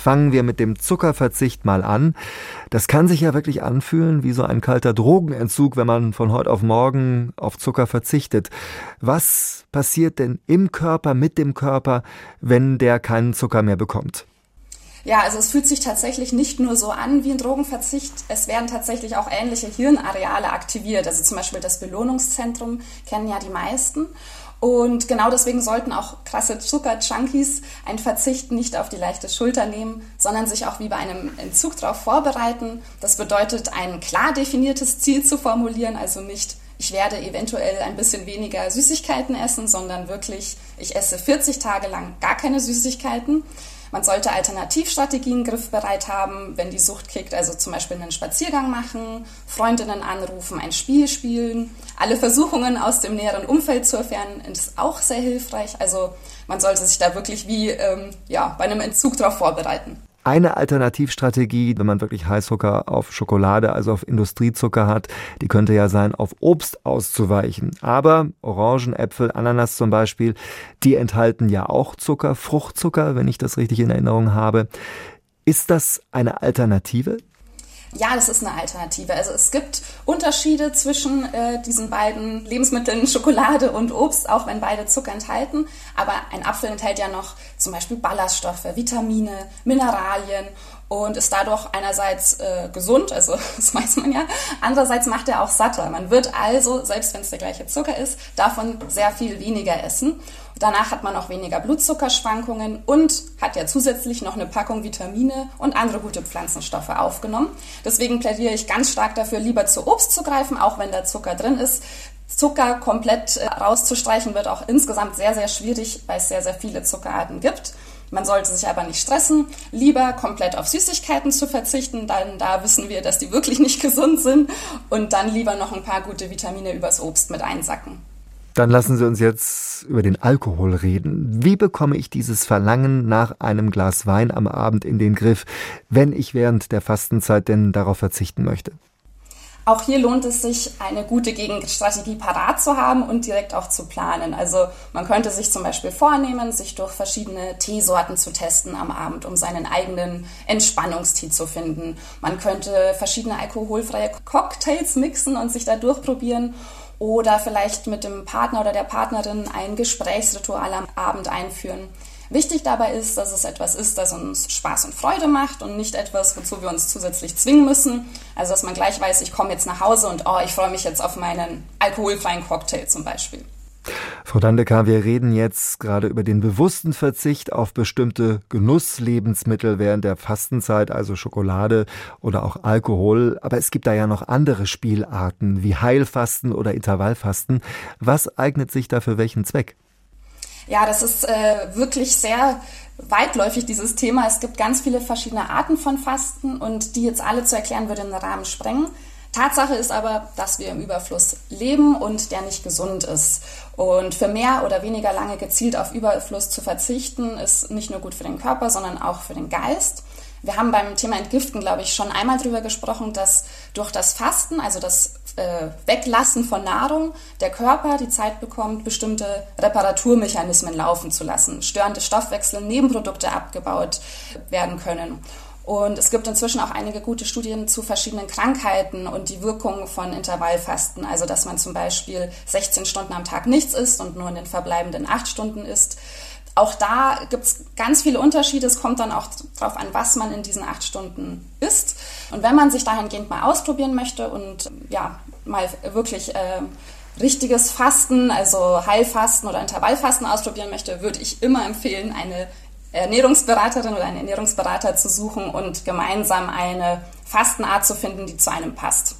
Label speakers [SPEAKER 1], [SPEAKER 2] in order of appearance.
[SPEAKER 1] Fangen wir mit dem Zuckerverzicht mal an. Das kann sich ja wirklich anfühlen wie so ein kalter Drogenentzug, wenn man von heute auf morgen auf Zucker verzichtet. Was passiert denn im Körper, mit dem Körper, wenn der keinen Zucker mehr bekommt?
[SPEAKER 2] Ja, also es fühlt sich tatsächlich nicht nur so an wie ein Drogenverzicht, es werden tatsächlich auch ähnliche Hirnareale aktiviert. Also zum Beispiel das Belohnungszentrum kennen ja die meisten. Und genau deswegen sollten auch krasse Zucker-Junkies einen Verzicht nicht auf die leichte Schulter nehmen, sondern sich auch wie bei einem Entzug darauf vorbereiten. Das bedeutet, ein klar definiertes Ziel zu formulieren, also nicht, ich werde eventuell ein bisschen weniger Süßigkeiten essen, sondern wirklich, ich esse 40 Tage lang gar keine Süßigkeiten. Man sollte Alternativstrategien griffbereit haben, wenn die Sucht kickt, also zum Beispiel einen Spaziergang machen, Freundinnen anrufen, ein Spiel spielen. Alle Versuchungen aus dem näheren Umfeld zu entfernen, ist auch sehr hilfreich. Also man sollte sich da wirklich wie ähm, ja, bei einem Entzug darauf vorbereiten.
[SPEAKER 1] Eine Alternativstrategie, wenn man wirklich Heißhunger auf Schokolade, also auf Industriezucker hat, die könnte ja sein, auf Obst auszuweichen. Aber Orangen, Äpfel, Ananas zum Beispiel, die enthalten ja auch Zucker, Fruchtzucker, wenn ich das richtig in Erinnerung habe. Ist das eine Alternative?
[SPEAKER 2] Ja, das ist eine Alternative. Also es gibt Unterschiede zwischen äh, diesen beiden Lebensmitteln, Schokolade und Obst, auch wenn beide Zucker enthalten. Aber ein Apfel enthält ja noch zum Beispiel Ballaststoffe, Vitamine, Mineralien und ist dadurch einerseits äh, gesund, also das weiß man ja, andererseits macht er auch satter. Man wird also, selbst wenn es der gleiche Zucker ist, davon sehr viel weniger essen. Danach hat man auch weniger Blutzuckerschwankungen und hat ja zusätzlich noch eine Packung Vitamine und andere gute Pflanzenstoffe aufgenommen. Deswegen plädiere ich ganz stark dafür, lieber zu Obst zu greifen, auch wenn da Zucker drin ist. Zucker komplett äh, rauszustreichen wird auch insgesamt sehr, sehr schwierig, weil es sehr, sehr viele Zuckerarten gibt. Man sollte sich aber nicht stressen, lieber komplett auf Süßigkeiten zu verzichten, denn da wissen wir, dass die wirklich nicht gesund sind und dann lieber noch ein paar gute Vitamine übers Obst mit einsacken.
[SPEAKER 1] Dann lassen Sie uns jetzt über den Alkohol reden. Wie bekomme ich dieses Verlangen nach einem Glas Wein am Abend in den Griff, wenn ich während der Fastenzeit denn darauf verzichten möchte?
[SPEAKER 2] Auch hier lohnt es sich, eine gute Gegenstrategie parat zu haben und direkt auch zu planen. Also man könnte sich zum Beispiel vornehmen, sich durch verschiedene Teesorten zu testen am Abend, um seinen eigenen Entspannungstee zu finden. Man könnte verschiedene alkoholfreie Cocktails mixen und sich da durchprobieren oder vielleicht mit dem Partner oder der Partnerin ein Gesprächsritual am Abend einführen. Wichtig dabei ist, dass es etwas ist, das uns Spaß und Freude macht und nicht etwas, wozu wir uns zusätzlich zwingen müssen. Also dass man gleich weiß, ich komme jetzt nach Hause und oh, ich freue mich jetzt auf meinen alkoholfreien Cocktail zum Beispiel.
[SPEAKER 1] Frau Dandecker, wir reden jetzt gerade über den bewussten Verzicht auf bestimmte Genusslebensmittel während der Fastenzeit, also Schokolade oder auch Alkohol. Aber es gibt da ja noch andere Spielarten wie Heilfasten oder Intervallfasten. Was eignet sich da für welchen Zweck?
[SPEAKER 2] Ja, das ist äh, wirklich sehr weitläufig, dieses Thema. Es gibt ganz viele verschiedene Arten von Fasten und die jetzt alle zu erklären, würde den Rahmen sprengen. Tatsache ist aber, dass wir im Überfluss leben und der nicht gesund ist. Und für mehr oder weniger lange gezielt auf Überfluss zu verzichten, ist nicht nur gut für den Körper, sondern auch für den Geist. Wir haben beim Thema Entgiften, glaube ich, schon einmal darüber gesprochen, dass durch das Fasten, also das äh, Weglassen von Nahrung, der Körper die Zeit bekommt, bestimmte Reparaturmechanismen laufen zu lassen, störende Stoffwechsel, Nebenprodukte abgebaut werden können. Und es gibt inzwischen auch einige gute Studien zu verschiedenen Krankheiten und die Wirkung von Intervallfasten. Also, dass man zum Beispiel 16 Stunden am Tag nichts isst und nur in den verbleibenden 8 Stunden isst. Auch da gibt es ganz viele Unterschiede. Es kommt dann auch darauf an, was man in diesen acht Stunden isst. Und wenn man sich dahingehend mal ausprobieren möchte und ja, mal wirklich äh, richtiges Fasten, also Heilfasten oder Intervallfasten ausprobieren möchte, würde ich immer empfehlen, eine Ernährungsberaterin oder einen Ernährungsberater zu suchen und gemeinsam eine Fastenart zu finden, die zu einem passt.